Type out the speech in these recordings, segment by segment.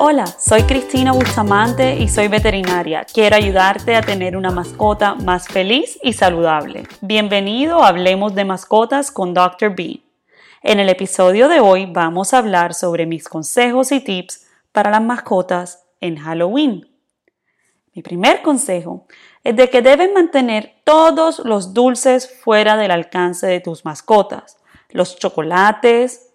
Hola, soy Cristina Bustamante y soy veterinaria. Quiero ayudarte a tener una mascota más feliz y saludable. Bienvenido a Hablemos de Mascotas con Dr. B. En el episodio de hoy vamos a hablar sobre mis consejos y tips para las mascotas en Halloween. Mi primer consejo es de que deben mantener todos los dulces fuera del alcance de tus mascotas. Los chocolates,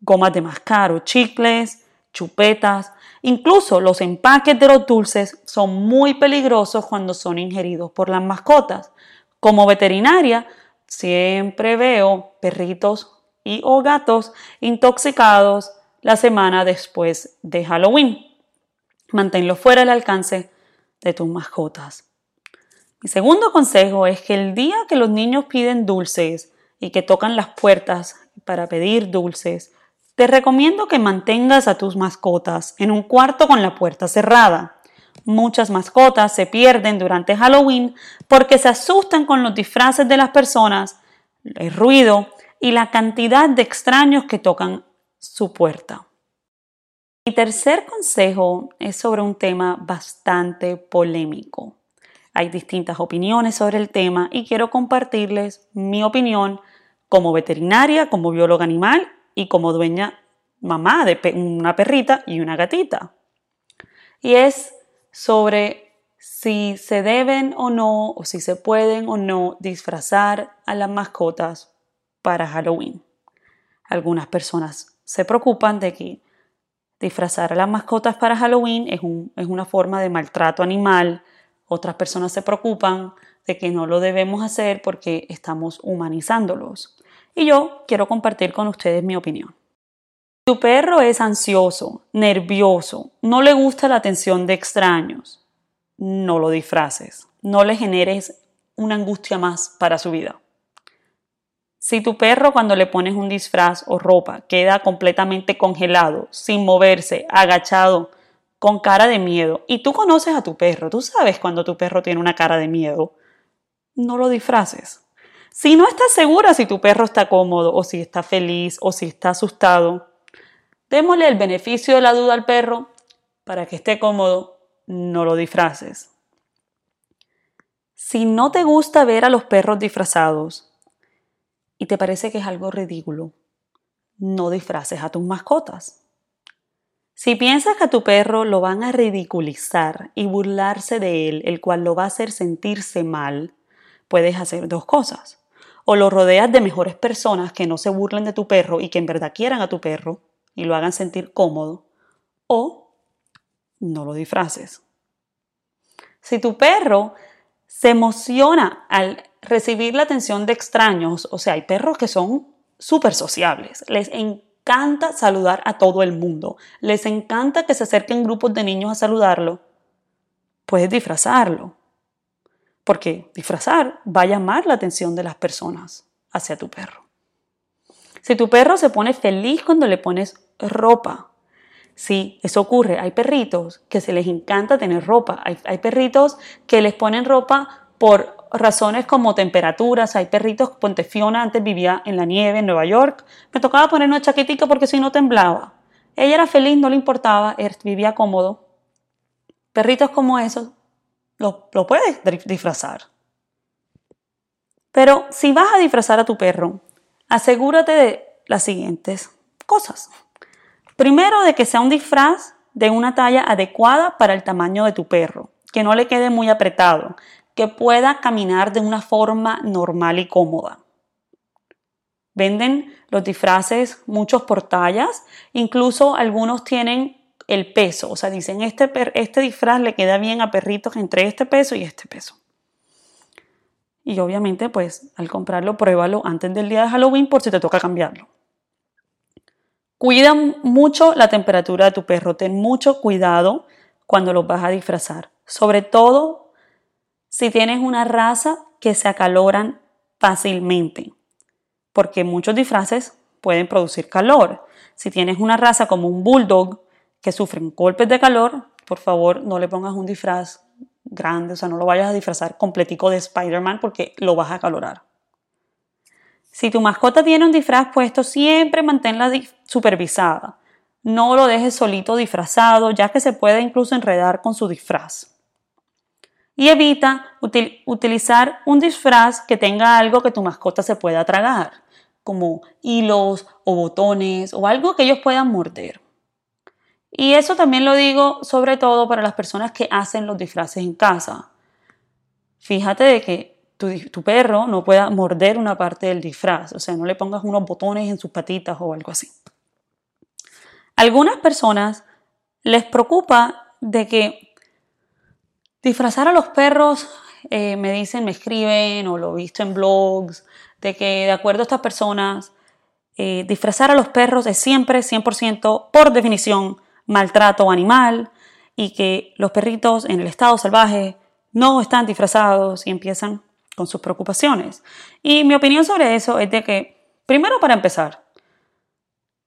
gomas de mascar o chicles, chupetas, incluso los empaques de los dulces son muy peligrosos cuando son ingeridos por las mascotas. Como veterinaria, siempre veo perritos y o gatos intoxicados la semana después de Halloween. Manténlo fuera del alcance de tus mascotas. Mi segundo consejo es que el día que los niños piden dulces y que tocan las puertas para pedir dulces, te recomiendo que mantengas a tus mascotas en un cuarto con la puerta cerrada. Muchas mascotas se pierden durante Halloween porque se asustan con los disfraces de las personas, el ruido y la cantidad de extraños que tocan su puerta. Mi tercer consejo es sobre un tema bastante polémico. Hay distintas opiniones sobre el tema y quiero compartirles mi opinión como veterinaria, como bióloga animal y como dueña mamá de una perrita y una gatita. Y es sobre si se deben o no, o si se pueden o no disfrazar a las mascotas para Halloween. Algunas personas se preocupan de que disfrazar a las mascotas para Halloween es, es una forma de maltrato animal. Otras personas se preocupan de que no lo debemos hacer porque estamos humanizándolos. Y yo quiero compartir con ustedes mi opinión. Tu perro es ansioso, nervioso, no le gusta la atención de extraños, no lo disfraces, no le generes una angustia más para su vida. Si tu perro cuando le pones un disfraz o ropa queda completamente congelado, sin moverse, agachado, con cara de miedo, y tú conoces a tu perro, tú sabes cuando tu perro tiene una cara de miedo, no lo disfraces. Si no estás segura si tu perro está cómodo o si está feliz o si está asustado, démosle el beneficio de la duda al perro para que esté cómodo, no lo disfraces. Si no te gusta ver a los perros disfrazados, y te parece que es algo ridículo, no disfraces a tus mascotas. Si piensas que a tu perro lo van a ridiculizar y burlarse de él, el cual lo va a hacer sentirse mal, puedes hacer dos cosas. O lo rodeas de mejores personas que no se burlen de tu perro y que en verdad quieran a tu perro y lo hagan sentir cómodo, o no lo disfraces. Si tu perro se emociona al recibir la atención de extraños, o sea, hay perros que son súper sociables, les encanta saludar a todo el mundo, les encanta que se acerquen grupos de niños a saludarlo, puedes disfrazarlo, porque disfrazar va a llamar la atención de las personas hacia tu perro. Si tu perro se pone feliz cuando le pones ropa, Sí, eso ocurre. Hay perritos que se les encanta tener ropa. Hay, perritos que les ponen ropa por razones como temperaturas. Hay perritos, Ponte Fiona antes vivía en la nieve en Nueva York. Me tocaba poner una chaquetica porque si no temblaba. Ella era feliz, no le importaba, vivía cómodo. Perritos como esos lo, lo puedes disfrazar. Pero si vas a disfrazar a tu perro, asegúrate de las siguientes cosas. Primero, de que sea un disfraz de una talla adecuada para el tamaño de tu perro, que no le quede muy apretado, que pueda caminar de una forma normal y cómoda. Venden los disfraces muchos por tallas, incluso algunos tienen el peso, o sea, dicen este, este disfraz le queda bien a perritos entre este peso y este peso. Y obviamente, pues al comprarlo, pruébalo antes del día de Halloween por si te toca cambiarlo. Cuida mucho la temperatura de tu perro, ten mucho cuidado cuando los vas a disfrazar, sobre todo si tienes una raza que se acaloran fácilmente, porque muchos disfraces pueden producir calor. Si tienes una raza como un bulldog que sufren golpes de calor, por favor no le pongas un disfraz grande, o sea, no lo vayas a disfrazar completico de Spider-Man porque lo vas a acalorar. Si tu mascota tiene un disfraz puesto, siempre manténla supervisada. No lo dejes solito disfrazado, ya que se puede incluso enredar con su disfraz. Y evita utilizar un disfraz que tenga algo que tu mascota se pueda tragar, como hilos o botones o algo que ellos puedan morder. Y eso también lo digo sobre todo para las personas que hacen los disfraces en casa. Fíjate de que tu, perro no pueda morder una parte del disfraz, o sea, no le pongas unos botones en sus patitas o algo así. Algunas personas les preocupa de que disfrazar a los perros, eh, me dicen, me escriben o lo he visto en blogs, de que de acuerdo a estas personas, eh, disfrazar a los perros es siempre 100% por definición maltrato animal y que los perritos en el estado salvaje no están disfrazados y empiezan con sus preocupaciones. Y mi opinión sobre eso es de que, primero para empezar,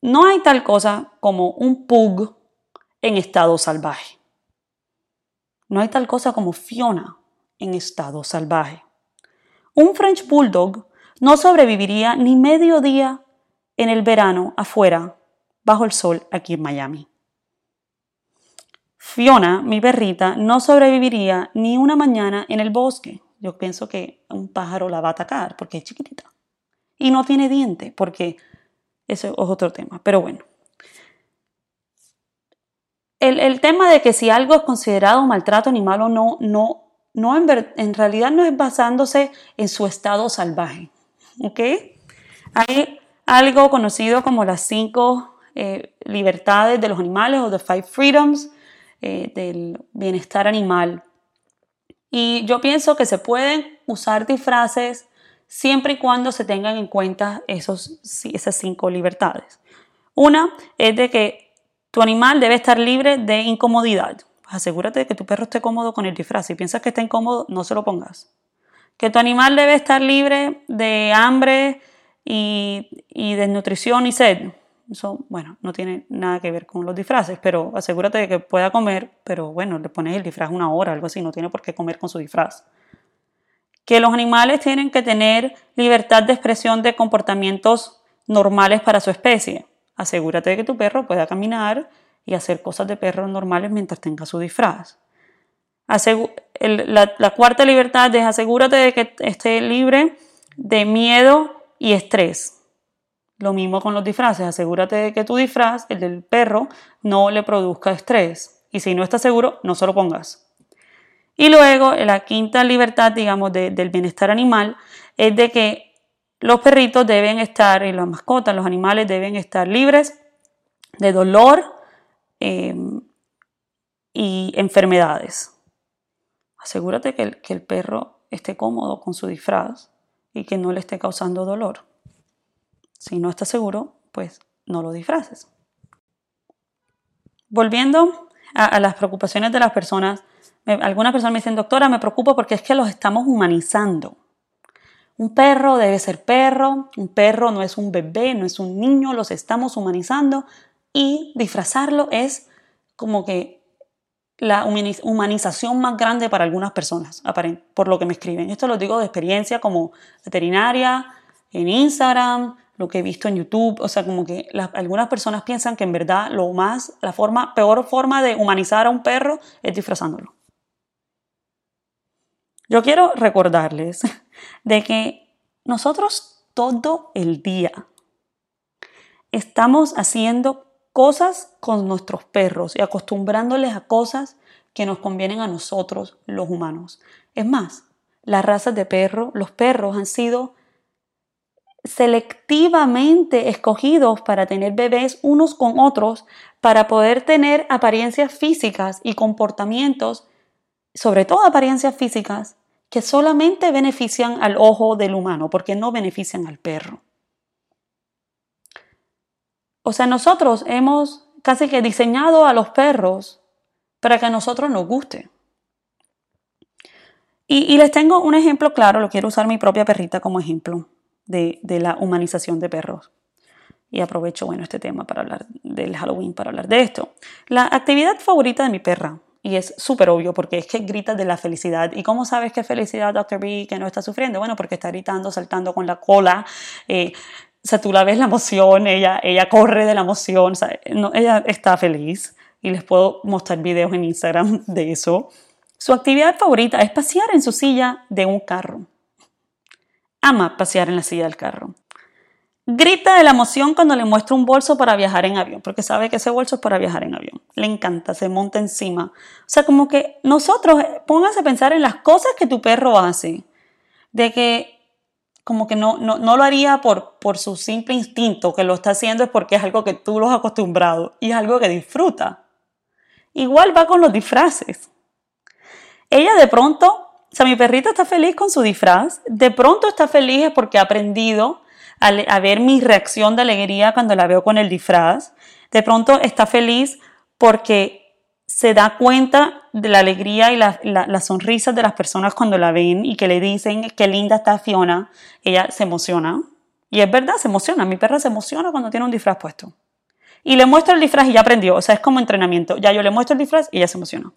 no hay tal cosa como un pug en estado salvaje. No hay tal cosa como Fiona en estado salvaje. Un French Bulldog no sobreviviría ni medio día en el verano afuera, bajo el sol, aquí en Miami. Fiona, mi perrita, no sobreviviría ni una mañana en el bosque. Yo pienso que un pájaro la va a atacar porque es chiquitita. Y no tiene diente, porque eso es otro tema. Pero bueno. El, tema de que si algo es considerado maltrato animal o no, no, no en, realidad no es basándose en su estado salvaje. ¿Ok? Hay algo conocido como las cinco eh, libertades de los animales o the five freedoms eh, del bienestar animal. Y yo pienso que se pueden usar disfraces siempre y cuando se tengan en cuenta esos, esas cinco libertades. Una es de que tu animal debe estar libre de incomodidad. Asegúrate de que tu perro esté cómodo con el disfraz. Si piensas que está incómodo, no se lo pongas. Que tu animal debe estar libre de hambre y, y desnutrición y sed. Eso, bueno, no tiene nada que ver con los disfraces, pero asegúrate de que pueda comer, pero bueno, le pones el disfraz una hora, algo así, no tiene por qué comer con su disfraz. Que los animales tienen que tener libertad de expresión de comportamientos normales para su especie. Asegúrate de que tu perro pueda caminar y hacer cosas de perro normales mientras tenga su disfraz. la, la cuarta libertad es asegúrate de que esté libre de miedo y estrés lo mismo con los disfraces, asegúrate de que tu disfraz, el del perro, no le produzca estrés. Y si no estás seguro, no se lo pongas. Y luego, la quinta libertad, digamos, del bienestar animal, es de que los perritos deben estar, y las mascotas, los animales deben estar libres de dolor eh, y enfermedades. Asegúrate que que el perro esté cómodo con su disfraz y que no le esté causando dolor. Si no estás seguro, pues no lo disfraces. Volviendo a, las preocupaciones de las personas, algunas personas me dicen, doctora, me preocupo porque es que los estamos humanizando. Un perro debe ser perro, un perro no es un bebé, no es un niño, los estamos humanizando y disfrazarlo es como que la humanización más grande para algunas personas, por lo que me escriben. Esto lo digo de experiencia como veterinaria, en Instagram, lo que he visto en YouTube, o sea, como que algunas personas piensan que en verdad lo más, la forma, peor forma de humanizar a un perro es disfrazándolo. Yo quiero recordarles de que nosotros todo el día estamos haciendo cosas con nuestros perros y acostumbrándoles a cosas que nos convienen a nosotros, los humanos. Es más, las razas de perro, los perros han sido selectivamente escogidos para tener bebés unos con otros, para poder tener apariencias físicas y comportamientos, sobre todo apariencias físicas, que solamente benefician al ojo del humano, porque no benefician al perro. O sea, nosotros hemos casi que diseñado a los perros para que a nosotros nos guste. Y, y les tengo un ejemplo claro, lo quiero usar mi propia perrita como ejemplo de, la humanización de perros. Y aprovecho, bueno, este tema para hablar del Halloween, para hablar de esto. La actividad favorita de mi perra y es súper obvio porque es que grita de la felicidad. ¿Y cómo sabes que felicidad, Dr. B, que no está sufriendo? Bueno, porque está gritando, saltando con la cola. Eh, o sea, tú la ves la emoción, ella, ella corre de la emoción, o sea, ella está feliz y les puedo mostrar videos en Instagram de eso. Su actividad favorita es pasear en su silla de un carro. Ama pasear en la silla del carro. Grita de la emoción cuando le muestro un bolso para viajar en avión, porque sabe que ese bolso es para viajar en avión. Le encanta, se monta encima. O sea, como que nosotros, pónganse a pensar en las cosas que tu perro hace, de que como que no, no, no lo haría por, por su simple instinto, que lo está haciendo es porque es algo que tú lo has acostumbrado y es algo que disfruta. Igual va con los disfraces. Ella de pronto, o sea, mi perrita está feliz con su disfraz, de pronto está feliz porque ha aprendido a, ver mi reacción de alegría cuando la veo con el disfraz. De pronto está feliz porque se da cuenta de la alegría y las la, sonrisas de las personas cuando la ven y que le dicen qué linda está Fiona, ella se emociona. Y es verdad, se emociona. Mi perra se emociona cuando tiene un disfraz puesto. Y le muestro el disfraz y ya aprendió. O sea, es como entrenamiento. Ya yo le muestro el disfraz y ella se emociona.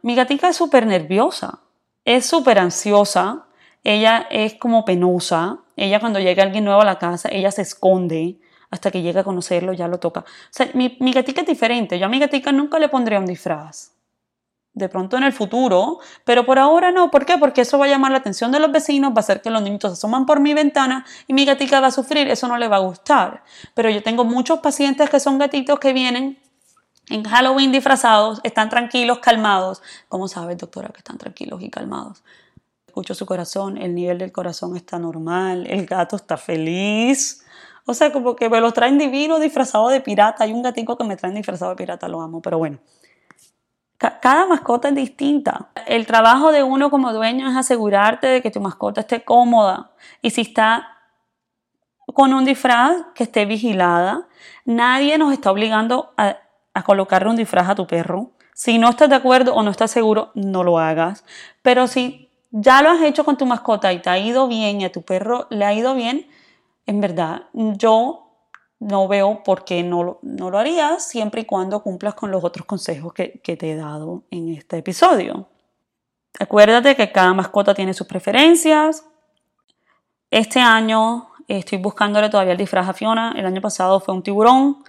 Mi gatica es súper nerviosa. Es súper ansiosa ella es como penosa. Ella cuando llega alguien nuevo a la casa, ella se esconde hasta que llega a conocerlo, ya lo toca. O sea, mi, mi gatica es diferente. Yo a mi gatica nunca le pondría un disfraz. De pronto en el futuro, pero por ahora no. ¿Por qué? Porque eso va a llamar la atención de los vecinos, va a hacer que los niños se asoman por mi ventana y mi gatica va a sufrir. Eso no le va a gustar. Pero yo tengo muchos pacientes que son gatitos que vienen en Halloween disfrazados, están tranquilos, calmados. ¿Cómo sabe, doctora, que están tranquilos y calmados? Escucho su corazón, el nivel del corazón está normal, el gato está feliz. O sea, como que me los traen divino disfrazado de pirata. Hay un gatito que me traen disfrazado de pirata, lo amo, pero bueno. Cada mascota es distinta. El trabajo de uno como dueño es asegurarte de que tu mascota esté cómoda. Y si está con un disfraz, que esté vigilada. Nadie nos está obligando a, a colocarle un disfraz a tu perro. Si no estás de acuerdo o no estás seguro, no lo hagas. Pero si ya lo has hecho con tu mascota y te ha ido bien y a tu perro le ha ido bien, en verdad yo no veo por qué no, no lo harías siempre y cuando cumplas con los otros consejos que, que te he dado en este episodio. Acuérdate que cada mascota tiene sus preferencias. Este año estoy buscándole todavía el disfraz a Fiona. El año pasado fue un tiburón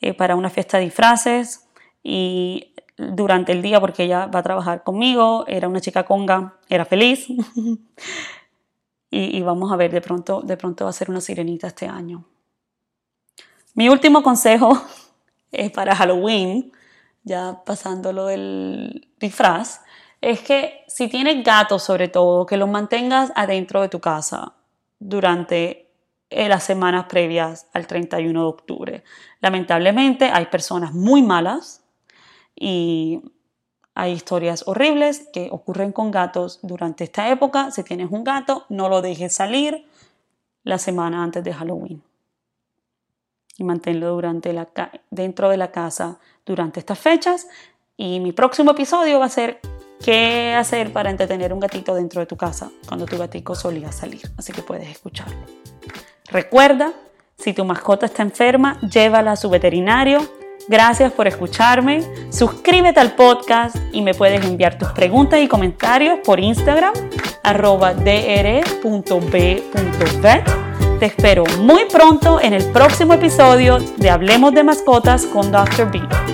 eh, para una fiesta de disfraces y durante el día porque ella va a trabajar conmigo, era una chica conga, era feliz. y, vamos a ver, de pronto, de pronto va a ser una sirenita este año. Mi último consejo es para Halloween, ya pasando lo del disfraz, es que si tienes gatos sobre todo, que los mantengas adentro de tu casa durante eh, las semanas previas al 31 de octubre. Lamentablemente hay personas muy malas y hay historias horribles que ocurren con gatos durante esta época. Si tienes un gato, no lo dejes salir la semana antes de Halloween. Y manténlo durante la, dentro de la casa durante estas fechas. Y mi próximo episodio va a ser qué hacer para entretener un gatito dentro de tu casa cuando tu gatito solía salir. Así que puedes escucharlo. Recuerda, si tu mascota está enferma, llévala a su veterinario Gracias por escucharme. Suscríbete al podcast y me puedes enviar tus preguntas y comentarios por Instagram arroba. Te espero muy pronto en el próximo episodio de Hablemos de Mascotas con Dr. B.